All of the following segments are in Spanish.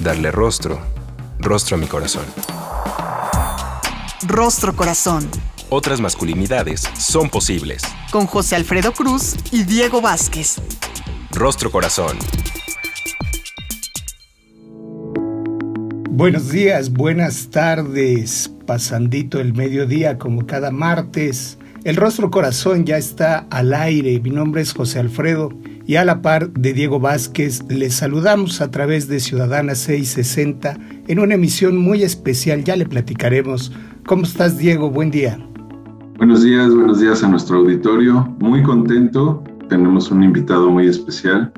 Darle rostro, rostro a mi corazón. Rostro Corazón. Otras masculinidades son posibles. Con José Alfredo Cruz y Diego Vázquez. Rostro Corazón. Buenos días, buenas tardes, pasandito el mediodía como cada martes. El Rostro Corazón ya está al aire. Mi nombre es José Alfredo y a la par de Diego Vázquez les saludamos a través de Ciudadana 660 en una emisión muy especial. Ya le platicaremos. ¿Cómo estás, Diego? Buen día. Buenos días, buenos días a nuestro auditorio. Muy contento. Tenemos un invitado muy especial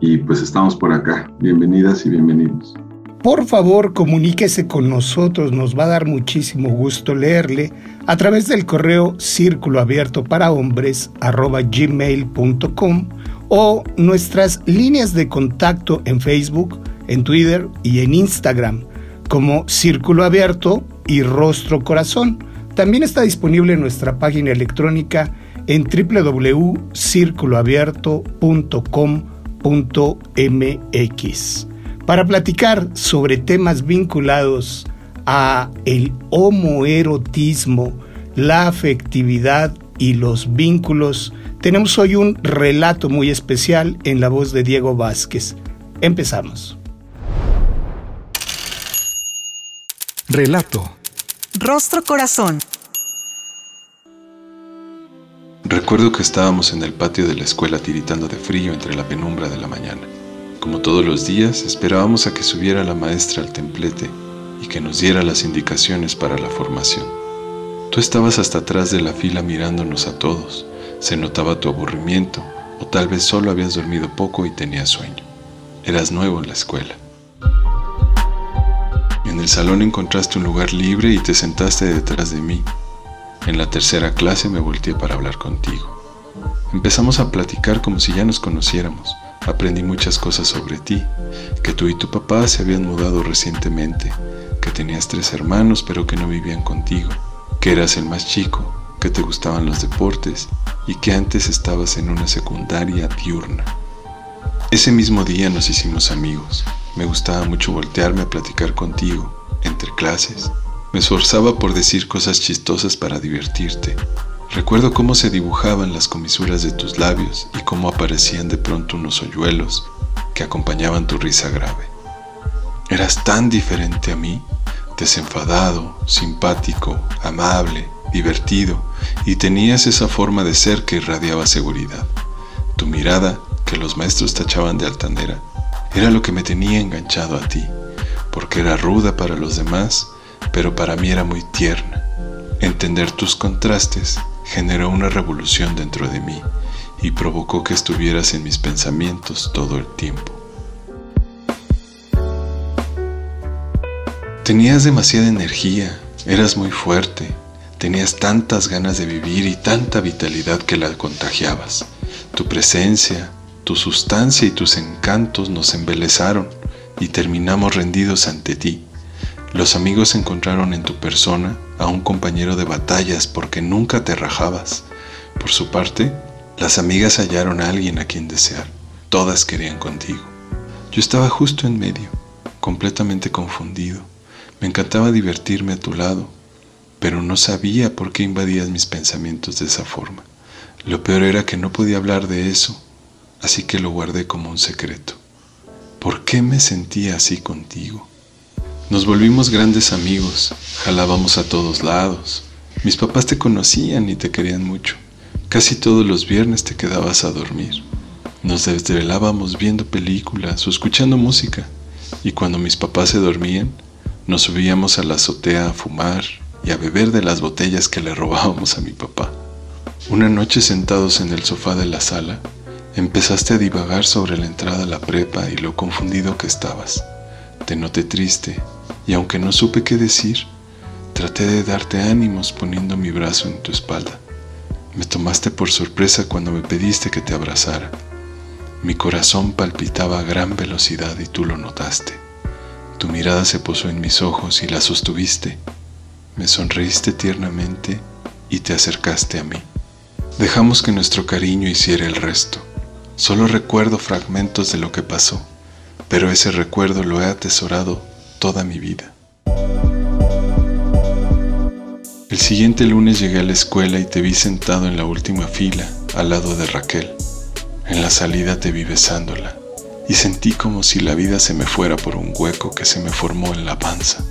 y pues estamos por acá. Bienvenidas y bienvenidos. Por favor, comuníquese con nosotros, nos va a dar muchísimo gusto leerle a través del correo círculo abierto para hombres gmail.com o nuestras líneas de contacto en Facebook, en Twitter y en Instagram como Círculo Abierto y Rostro Corazón. También está disponible en nuestra página electrónica en www.circuloabierto.com.mx para platicar sobre temas vinculados a el homoerotismo, la afectividad y los vínculos, tenemos hoy un relato muy especial en la voz de Diego Vázquez. Empezamos. Relato. Rostro Corazón. Recuerdo que estábamos en el patio de la escuela tiritando de frío entre la penumbra de la mañana. Como todos los días, esperábamos a que subiera la maestra al templete y que nos diera las indicaciones para la formación. Tú estabas hasta atrás de la fila mirándonos a todos. Se notaba tu aburrimiento, o tal vez solo habías dormido poco y tenías sueño. Eras nuevo en la escuela. En el salón encontraste un lugar libre y te sentaste detrás de mí. En la tercera clase me volteé para hablar contigo. Empezamos a platicar como si ya nos conociéramos Aprendí muchas cosas sobre ti, que tú y tu papá se habían mudado recientemente, que tenías tres hermanos pero que no vivían contigo, que eras el más chico, que te gustaban los deportes y que antes estabas en una secundaria diurna. Ese mismo día nos hicimos amigos. Me gustaba mucho voltearme a platicar contigo, entre clases. Me esforzaba por decir cosas chistosas para divertirte, Recuerdo cómo se dibujaban las comisuras de tus labios y cómo aparecían de pronto unos hoyuelos que acompañaban tu risa grave. Eras tan diferente a mí, desenfadado, simpático, amable, divertido, y tenías esa forma de ser que irradiaba seguridad. Tu mirada, que los maestros tachaban de altanera, era lo que me tenía enganchado a ti, porque era ruda para los demás, pero para mí era muy tierna. Entender tus contrastes generó una revolución dentro de mí y provocó que estuvieras en mis pensamientos todo el tiempo. Tenías demasiada energía, eras muy fuerte, tenías tantas ganas de vivir y tanta vitalidad que la contagiabas. Tu presencia, tu sustancia y tus encantos nos embelezaron y terminamos rendidos ante ti. Los amigos encontraron en tu persona a un compañero de batallas porque nunca te rajabas. Por su parte, las amigas hallaron a alguien a quien desear. Todas querían contigo. Yo estaba justo en medio, completamente confundido. Me encantaba divertirme a tu lado, pero no sabía por qué invadías mis pensamientos de esa forma. Lo peor era que no podía hablar de eso, así que lo guardé como un secreto. ¿Por qué me sentía así contigo? Nos volvimos grandes amigos, jalábamos a todos lados. Mis papás te conocían y te querían mucho. Casi todos los viernes te quedabas a dormir. Nos desvelábamos viendo películas o escuchando música. Y cuando mis papás se dormían, nos subíamos a la azotea a fumar y a beber de las botellas que le robábamos a mi papá. Una noche sentados en el sofá de la sala, empezaste a divagar sobre la entrada a la prepa y lo confundido que estabas. Te noté triste y aunque no supe qué decir, traté de darte ánimos poniendo mi brazo en tu espalda. Me tomaste por sorpresa cuando me pediste que te abrazara. Mi corazón palpitaba a gran velocidad y tú lo notaste. Tu mirada se posó en mis ojos y la sostuviste. Me sonreíste tiernamente y te acercaste a mí. Dejamos que nuestro cariño hiciera el resto. Solo recuerdo fragmentos de lo que pasó, pero ese recuerdo lo he atesorado toda mi vida. El siguiente lunes llegué a la escuela y te vi sentado en la última fila, al lado de Raquel. En la salida te vi besándola y sentí como si la vida se me fuera por un hueco que se me formó en la panza.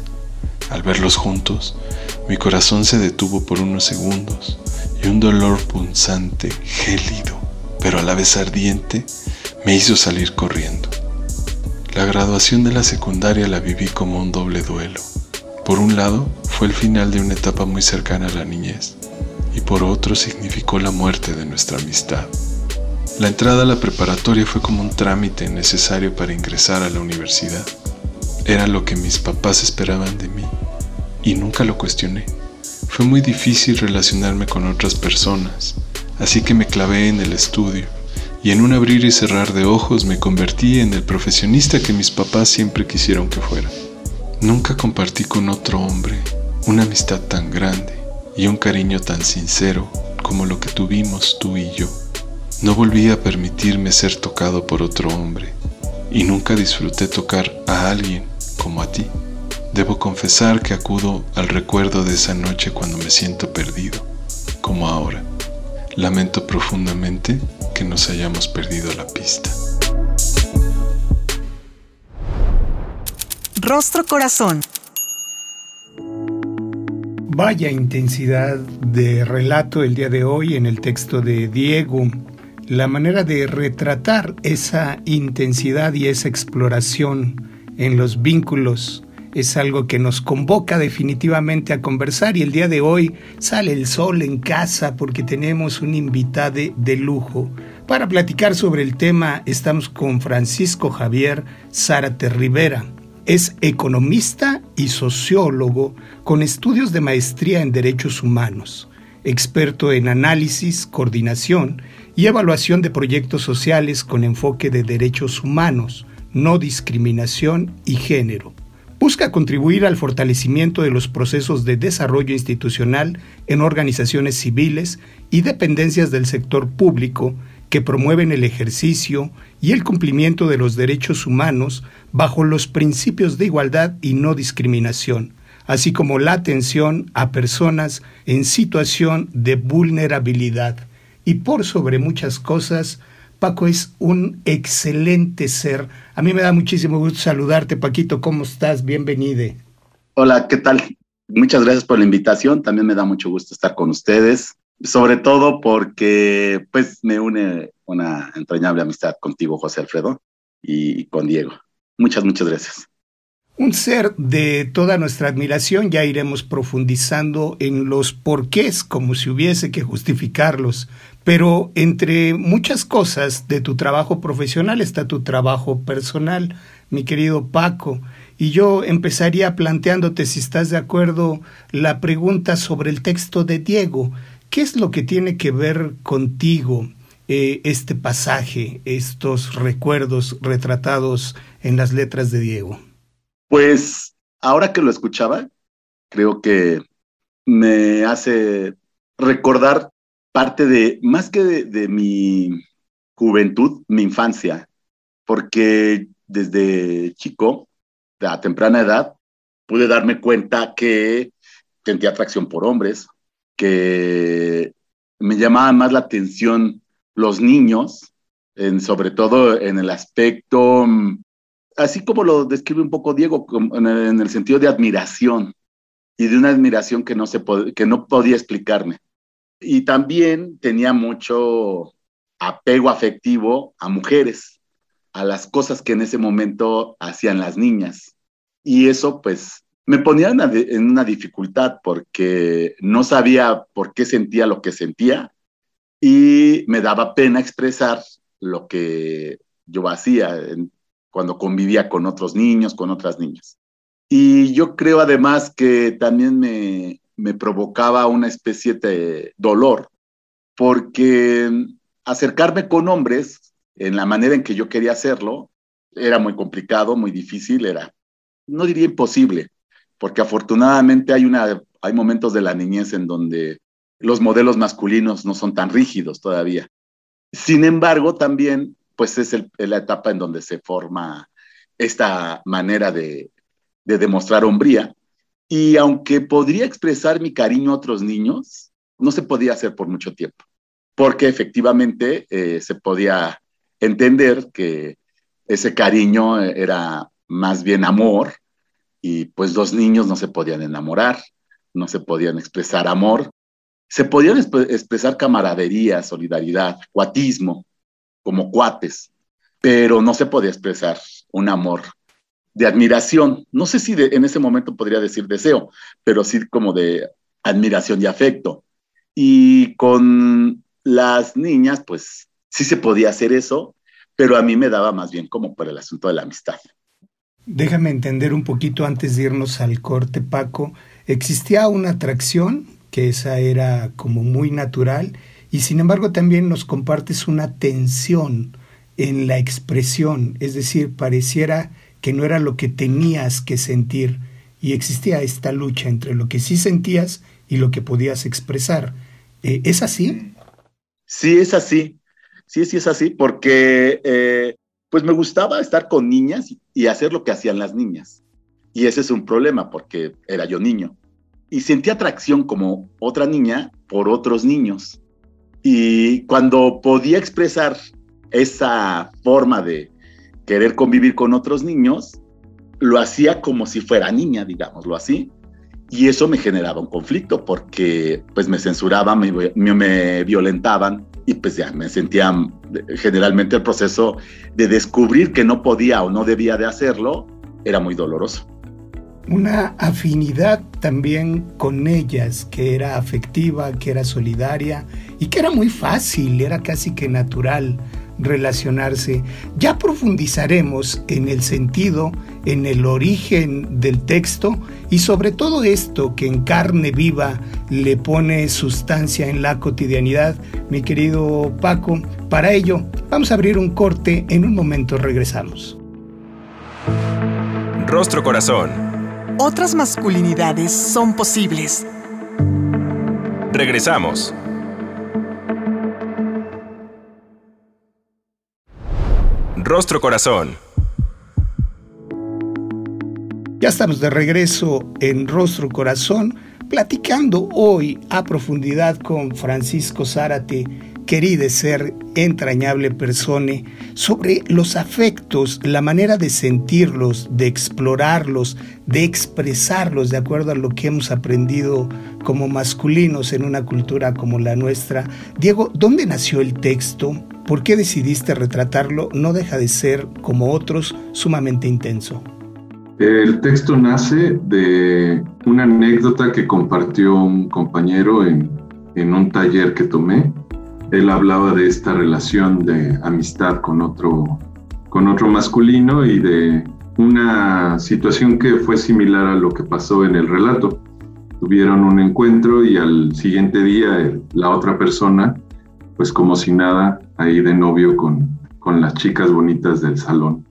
Al verlos juntos, mi corazón se detuvo por unos segundos y un dolor punzante, gélido, pero a la vez ardiente, me hizo salir corriendo. La graduación de la secundaria la viví como un doble duelo. Por un lado, fue el final de una etapa muy cercana a la niñez, y por otro significó la muerte de nuestra amistad. La entrada a la preparatoria fue como un trámite necesario para ingresar a la universidad. Era lo que mis papás esperaban de mí, y nunca lo cuestioné. Fue muy difícil relacionarme con otras personas, así que me clavé en el estudio, y en un abrir y cerrar de ojos me convertí en el profesionista que mis papás siempre quisieron que fuera. Nunca compartí con otro hombre una amistad tan grande y un cariño tan sincero como lo que tuvimos tú y yo. No volví a permitirme ser tocado por otro hombre y nunca disfruté tocar a alguien como a ti. Debo confesar que acudo al recuerdo de esa noche cuando me siento perdido, como ahora. Lamento profundamente que nos hayamos perdido la pista. Rostro Corazón. Vaya intensidad de relato el día de hoy en el texto de Diego. La manera de retratar esa intensidad y esa exploración en los vínculos es algo que nos convoca definitivamente a conversar y el día de hoy sale el sol en casa porque tenemos un invitado de lujo. Para platicar sobre el tema estamos con Francisco Javier Zárate Rivera. Es economista y sociólogo con estudios de maestría en derechos humanos, experto en análisis, coordinación y evaluación de proyectos sociales con enfoque de derechos humanos, no discriminación y género. Busca contribuir al fortalecimiento de los procesos de desarrollo institucional en organizaciones civiles y dependencias del sector público que promueven el ejercicio y el cumplimiento de los derechos humanos bajo los principios de igualdad y no discriminación, así como la atención a personas en situación de vulnerabilidad. Y por sobre muchas cosas, Paco es un excelente ser. A mí me da muchísimo gusto saludarte, Paquito. ¿Cómo estás? Bienvenido. Hola, ¿qué tal? Muchas gracias por la invitación. También me da mucho gusto estar con ustedes sobre todo porque pues me une una entrañable amistad contigo, José Alfredo, y con Diego. Muchas, muchas gracias. Un ser de toda nuestra admiración, ya iremos profundizando en los porqués, como si hubiese que justificarlos, pero entre muchas cosas de tu trabajo profesional está tu trabajo personal, mi querido Paco, y yo empezaría planteándote, si estás de acuerdo, la pregunta sobre el texto de Diego. ¿Qué es lo que tiene que ver contigo eh, este pasaje, estos recuerdos retratados en las letras de Diego? Pues ahora que lo escuchaba, creo que me hace recordar parte de, más que de, mi juventud, mi infancia, porque desde chico, a temprana edad, pude darme cuenta que sentía atracción por hombres, que me llamaban más la atención los niños, sobre todo en el aspecto, así como lo describe un poco Diego, en el, sentido de admiración y de una admiración que no, se que no podía explicarme. Y también tenía mucho apego afectivo a mujeres, a las cosas que en ese momento hacían las niñas. Y eso pues me ponía en una, dificultad porque no sabía por qué sentía lo que sentía y me daba pena expresar lo que yo hacía cuando convivía con otros niños, con otras niñas. Y yo creo además que también me, me provocaba una especie de dolor, porque acercarme con hombres en la manera en que yo quería hacerlo era muy complicado, muy difícil, era, no diría imposible, porque afortunadamente hay, una, hay momentos de la niñez en donde los modelos masculinos no son tan rígidos todavía. Sin embargo, también, pues es la etapa en donde se forma esta manera de, demostrar hombría. Y aunque podría expresar mi cariño a otros niños, no se podía hacer por mucho tiempo, porque efectivamente eh, se podía entender que ese cariño era más bien amor y pues los niños no se podían enamorar, no se podían expresar amor, se podían expresar camaradería, solidaridad, cuatismo, como cuates, pero no se podía expresar un amor de admiración. No sé si en ese momento podría decir deseo, pero sí como de admiración y afecto. Y con las niñas, pues sí se podía hacer eso, pero a mí me daba más bien como por el asunto de la amistad. Déjame entender un poquito antes de irnos al corte, Paco. ¿Existía una atracción, que esa era como muy natural, y sin embargo también nos compartes una tensión en la expresión, es decir, pareciera que no era lo que tenías que sentir, y existía esta lucha entre lo que sí sentías y lo que podías expresar. Eh, ¿Es así? Sí, es así. Sí, sí es así, porque eh, pues me gustaba estar con niñas y hacer lo que hacían las niñas. Y ese es un problema, porque era yo niño. Y sentí atracción como otra niña por otros niños. Y cuando podía expresar esa forma de querer convivir con otros niños, lo hacía como si fuera niña, digámoslo así. Y eso me generaba un conflicto porque pues me censuraban, me, violentaban y pues ya me sentía generalmente el proceso de descubrir que no podía o no debía de hacerlo era muy doloroso. Una afinidad también con ellas, que era afectiva, que era solidaria y que era muy fácil, era casi que natural relacionarse. Ya profundizaremos en el sentido, en el origen del texto y sobre todo esto que en carne viva le pone sustancia en la cotidianidad, mi querido Paco. Para ello, vamos a abrir un corte, en un momento regresamos. Rostro Corazón. Otras masculinidades son posibles. Regresamos. Rostro Corazón. Ya estamos de regreso en Rostro Corazón, platicando hoy a profundidad con Francisco Zárate, querido ser entrañable persona, sobre los afectos, la manera de sentirlos, de explorarlos, de expresarlos de acuerdo a lo que hemos aprendido como masculinos en una cultura como la nuestra. Diego, ¿dónde nació el texto? ¿Por qué decidiste retratarlo? No deja de ser, como otros, sumamente intenso. El texto nace de una anécdota que compartió un compañero en, un taller que tomé. Él hablaba de esta relación de amistad con otro, con otro masculino y de una situación que fue similar a lo que pasó en el relato. Tuvieron un encuentro y al siguiente día la otra persona pues como si nada, ahí de novio con, con las chicas bonitas del salón.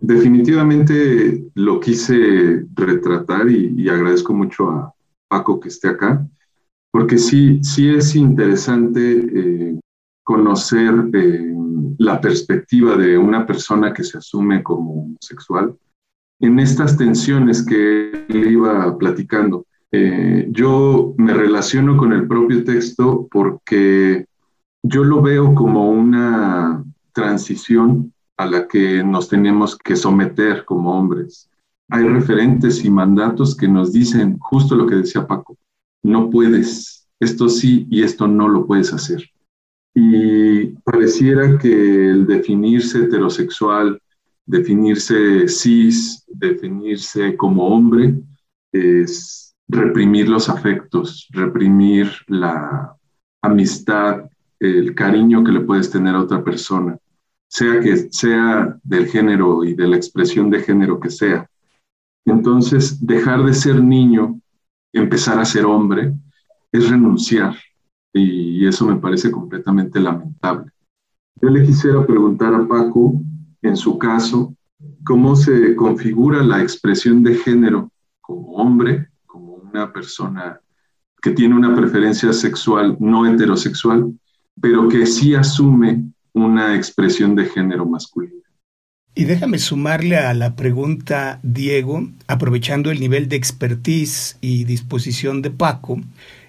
Definitivamente lo quise retratar y, agradezco mucho a Paco que esté acá, porque sí, sí es interesante eh, conocer eh, la perspectiva de una persona que se asume como homosexual en estas tensiones que él iba platicando. Eh, yo me relaciono con el propio texto porque yo lo veo como una transición a la que nos tenemos que someter como hombres. Hay referentes y mandatos que nos dicen justo lo que decía Paco, no puedes, esto sí y esto no lo puedes hacer. Y pareciera que el definirse heterosexual, definirse cis, definirse como hombre, es reprimir los afectos, reprimir la amistad, el cariño que le puedes tener a otra persona. sea que sea del género y de la expresión de género que sea. Entonces, dejar de ser niño, empezar a ser hombre, es renunciar. Y eso me parece completamente lamentable. Yo le quisiera preguntar a Paco, en su caso, cómo se configura la expresión de género como hombre, como una persona que tiene una preferencia sexual no heterosexual, pero que sí asume una expresión de género masculino. Y déjame sumarle a la pregunta, Diego, aprovechando el nivel de expertise y disposición de Paco,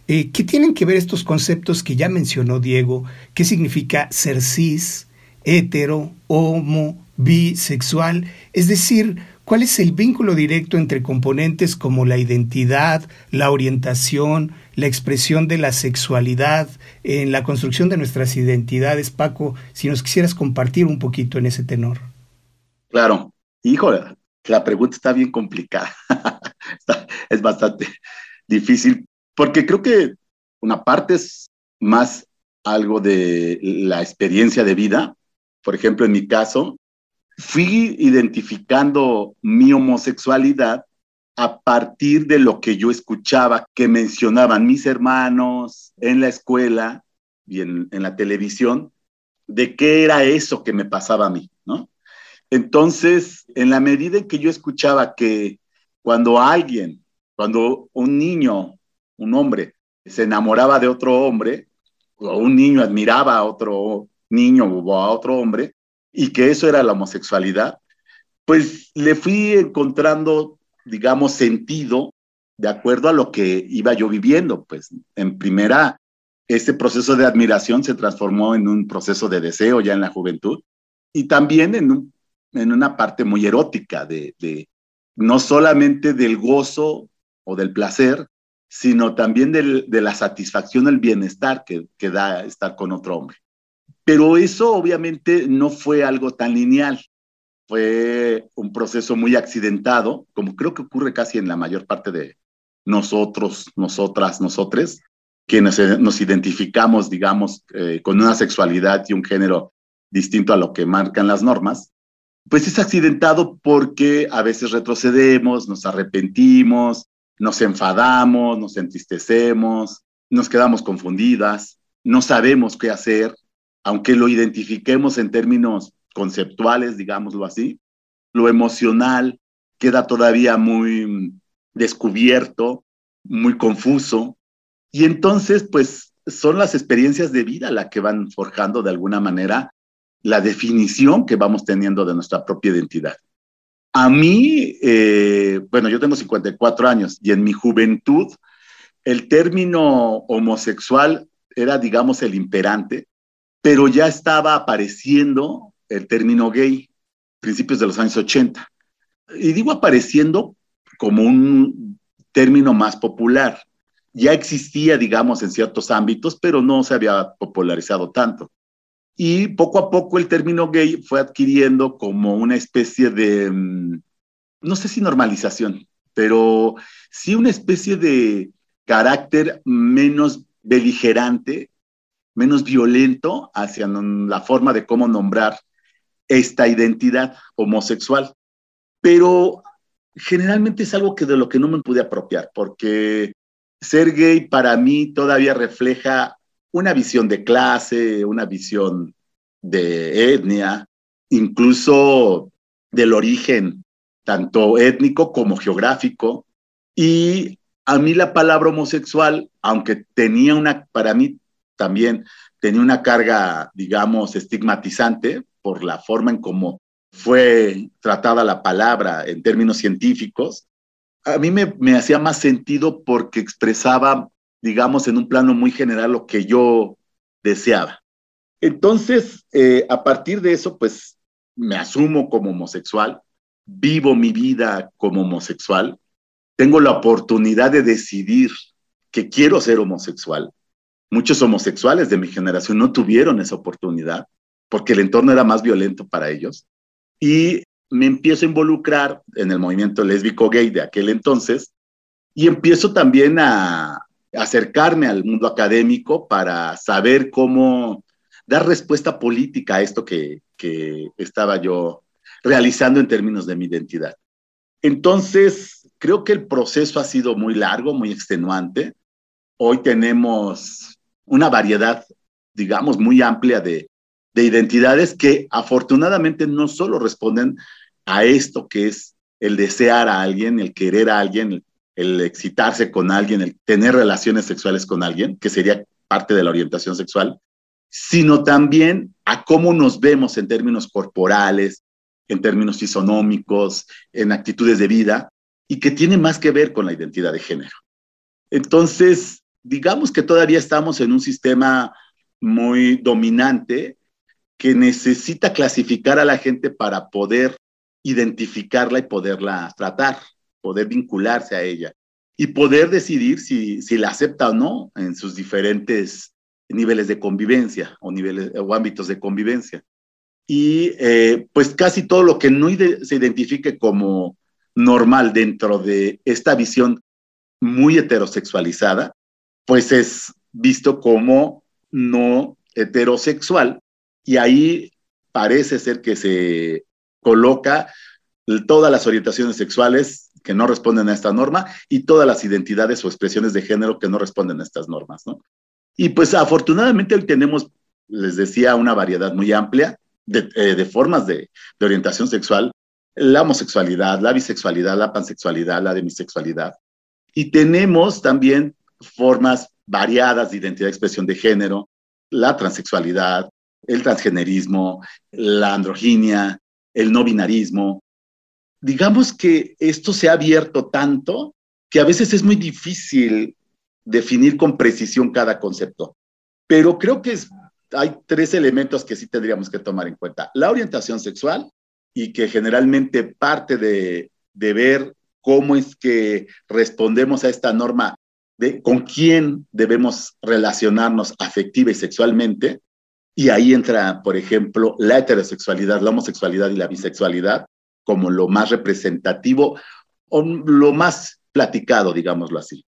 eh, ¿qué tienen que ver estos conceptos que ya mencionó Diego? ¿Qué significa ser cis, hetero, homo, bisexual? Es decir, ¿cuál es el vínculo directo entre componentes como la identidad, la orientación, la expresión de la sexualidad en la construcción de nuestras identidades? Paco, si nos quisieras compartir un poquito en ese tenor. Claro, híjole, la pregunta está bien complicada. es bastante difícil porque creo que una parte es más algo de la experiencia de vida. Por ejemplo, en mi caso, fui identificando mi homosexualidad a partir de lo que yo escuchaba que mencionaban mis hermanos en la escuela y en, en la televisión, de qué era eso que me pasaba a mí, ¿no? Entonces, en la medida en que yo escuchaba que cuando alguien, cuando un niño, un hombre, se enamoraba de otro hombre, o un niño admiraba a otro niño o a otro hombre, y que eso era la homosexualidad, pues le fui encontrando, digamos, sentido de acuerdo a lo que iba yo viviendo. Pues en primera, ese proceso de admiración se transformó en un proceso de deseo ya en la juventud y también en un en una parte muy erótica de, no solamente del gozo o del placer, sino también de la satisfacción, el bienestar que, que da estar con otro hombre. Pero eso obviamente no fue algo tan lineal, fue un proceso muy accidentado, como creo que ocurre casi en la mayor parte de nosotros, nosotras, nosotres, quienes nos identificamos, digamos, eh, con una sexualidad y un género distinto a lo que marcan las normas, pues es accidentado porque a veces retrocedemos, nos arrepentimos, nos enfadamos, nos entristecemos, nos quedamos confundidas, no sabemos qué hacer, aunque lo identifiquemos en términos conceptuales, digámoslo así, lo emocional queda todavía muy descubierto, muy confuso, y entonces pues son las experiencias de vida las que van forjando de alguna manera la definición que vamos teniendo de nuestra propia identidad. A mí, eh, bueno, yo tengo 54 años y en mi juventud el término homosexual era, digamos, el imperante, pero ya estaba apareciendo el término gay, principios de los años 80. Y digo apareciendo como un término más popular. Ya existía, digamos, en ciertos ámbitos, pero no se había popularizado tanto. Y poco a poco el término gay fue adquiriendo como una especie de, mm, no sé si normalización, pero sí una especie de carácter menos beligerante, menos violento hacia la forma de cómo nombrar esta identidad homosexual. Pero generalmente es algo que de lo que no me pude apropiar, porque ser gay para mí todavía refleja una visión de clase, una visión de etnia, incluso del origen, tanto étnico como geográfico. Y a mí la palabra homosexual, aunque tenía una, para mí también tenía una carga, digamos, estigmatizante por la forma en cómo fue tratada la palabra en términos científicos, a mí me, me hacía más sentido porque expresaba digamos, en un plano muy general lo que yo deseaba. Entonces, eh, a partir de eso, pues me asumo como homosexual, vivo mi vida como homosexual, tengo la oportunidad de decidir que quiero ser homosexual. Muchos homosexuales de mi generación no tuvieron esa oportunidad porque el entorno era más violento para ellos. Y me empiezo a involucrar en el movimiento lésbico gay de aquel entonces y empiezo también a, acercarme al mundo académico para saber cómo dar respuesta política a esto que, que estaba yo realizando en términos de mi identidad. Entonces, creo que el proceso ha sido muy largo, muy extenuante. Hoy tenemos una variedad, digamos, muy amplia de, de identidades que afortunadamente no solo responden a esto que es el desear a alguien, el querer a alguien, excitarse con alguien, el tener relaciones sexuales con alguien, que sería parte de la orientación sexual, sino también a cómo nos vemos en términos corporales, en términos fisonómicos, en actitudes de vida, y que tiene más que ver con la identidad de género. Entonces, digamos que todavía estamos en un sistema muy dominante que necesita clasificar a la gente para poder identificarla y poderla tratar, poder vincularse a ella y poder decidir si, si la acepta o no en sus diferentes niveles de convivencia o, niveles, o ámbitos de convivencia. Y eh, pues casi todo lo que no se identifique como normal dentro de esta visión muy heterosexualizada, pues es visto como no heterosexual y ahí parece ser que se coloca todas las orientaciones sexuales que no responden a esta norma y todas las identidades o expresiones de género que no responden a estas normas, ¿no? Y pues afortunadamente hoy tenemos, les decía, una variedad muy amplia de, eh, formas de, orientación sexual, la homosexualidad, la bisexualidad, la pansexualidad, la demisexualidad. Y tenemos también formas variadas de identidad y expresión de género, la transexualidad, el transgenerismo, la androginia, el no binarismo. Digamos que esto se ha abierto tanto que a veces es muy difícil definir con precisión cada concepto. Pero creo que hay tres elementos que sí tendríamos que tomar en cuenta. La orientación sexual y que generalmente parte de, de ver cómo es que respondemos a esta norma de con quién debemos relacionarnos afectiva y sexualmente. Y ahí entra, por ejemplo, la heterosexualidad, la homosexualidad y la bisexualidad como lo más representativo o lo más platicado, digámoslo así.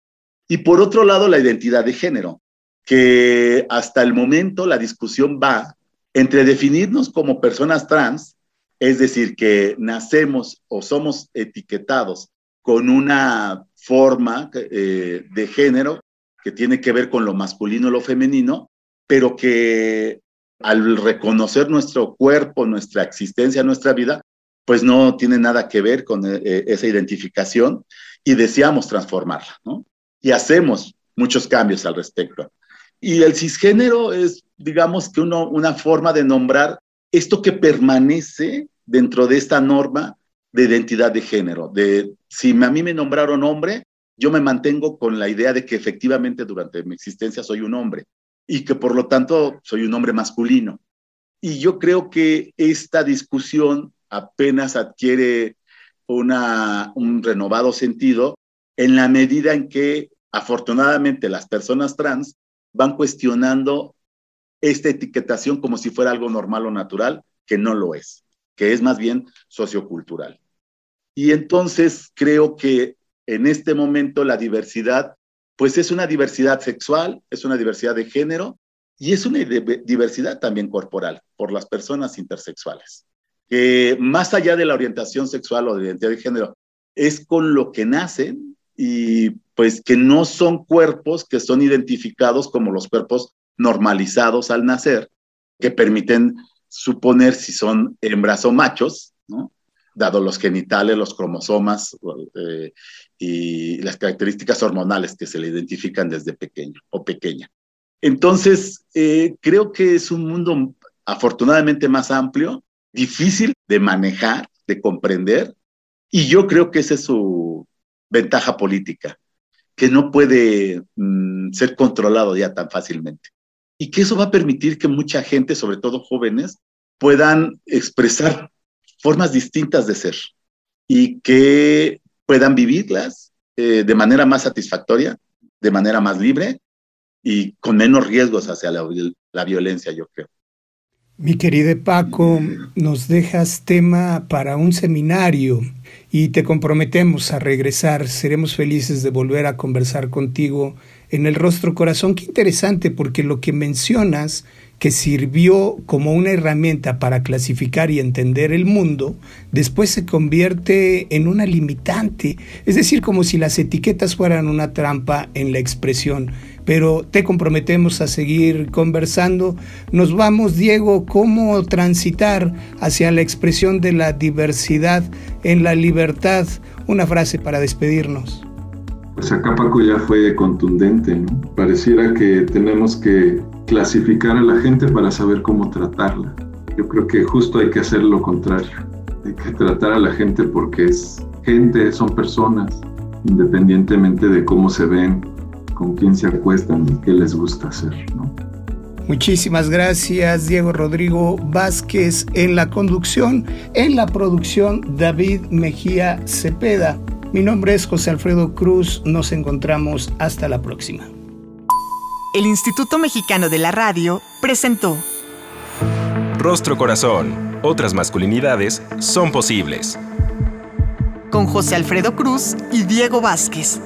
Y por otro lado, la identidad de género, que hasta el momento la discusión va entre definirnos como personas trans, es decir, que nacemos o somos etiquetados con una forma eh, de género que tiene que ver con lo masculino o lo femenino, pero que al reconocer nuestro cuerpo, nuestra existencia, nuestra vida, pues no tiene nada que ver con eh, esa identificación y deseamos transformarla, ¿no? y hacemos muchos cambios al respecto. Y el cisgénero es, digamos que una forma de nombrar esto que permanece dentro de esta norma de identidad de género, de si a mí me nombraron hombre, yo me mantengo con la idea de que efectivamente durante mi existencia soy un hombre y que por lo tanto soy un hombre masculino. Y yo creo que esta discusión apenas adquiere una, un renovado sentido en la medida en que afortunadamente las personas trans van cuestionando esta etiquetación como si fuera algo normal o natural, que no lo es, que es más bien sociocultural. Y entonces creo que en este momento la diversidad, pues es una diversidad sexual, es una diversidad de género y es una diversidad también corporal por las personas intersexuales, que más allá de la orientación sexual o de identidad de género, es con lo que nacen y pues que no son cuerpos que son identificados como los cuerpos normalizados al nacer, que permiten suponer si son hembras o machos, ¿no? dado los genitales, los cromosomas eh, y las características hormonales que se le identifican desde pequeño o pequeña. Entonces, eh, creo que es un mundo afortunadamente más amplio, difícil de manejar, de comprender, y yo creo que ese es su ventaja política, que no puede mm, ser controlado ya tan fácilmente. Y que eso va a permitir que mucha gente, sobre todo jóvenes, puedan expresar formas distintas de ser y que puedan vivirlas eh, de manera más satisfactoria, de manera más libre y con menos riesgos hacia la, la violencia, yo creo. Mi querido Paco, nos dejas tema para un seminario y te comprometemos a regresar. Seremos felices de volver a conversar contigo en el rostro corazón. Qué interesante porque lo que mencionas que sirvió como una herramienta para clasificar y entender el mundo, después se convierte en una limitante, es decir, como si las etiquetas fueran una trampa en la expresión. Pero te comprometemos a seguir conversando. Nos vamos, Diego, cómo transitar hacia la expresión de la diversidad en la libertad. Una frase para despedirnos. Pues acá Paco ya fue contundente, ¿no? Pareciera que tenemos que clasificar a la gente para saber cómo tratarla. Yo creo que justo hay que hacer lo contrario. Hay que tratar a la gente porque es gente, son personas, independientemente de cómo se ven, con quién se acuestan y qué les gusta hacer, ¿no? Muchísimas gracias, Diego Rodrigo Vázquez, en la conducción, en la producción, David Mejía Cepeda. Mi nombre es José Alfredo Cruz, nos encontramos hasta la próxima. El Instituto Mexicano de la Radio presentó Rostro Corazón, otras masculinidades son posibles. Con José Alfredo Cruz y Diego Vázquez.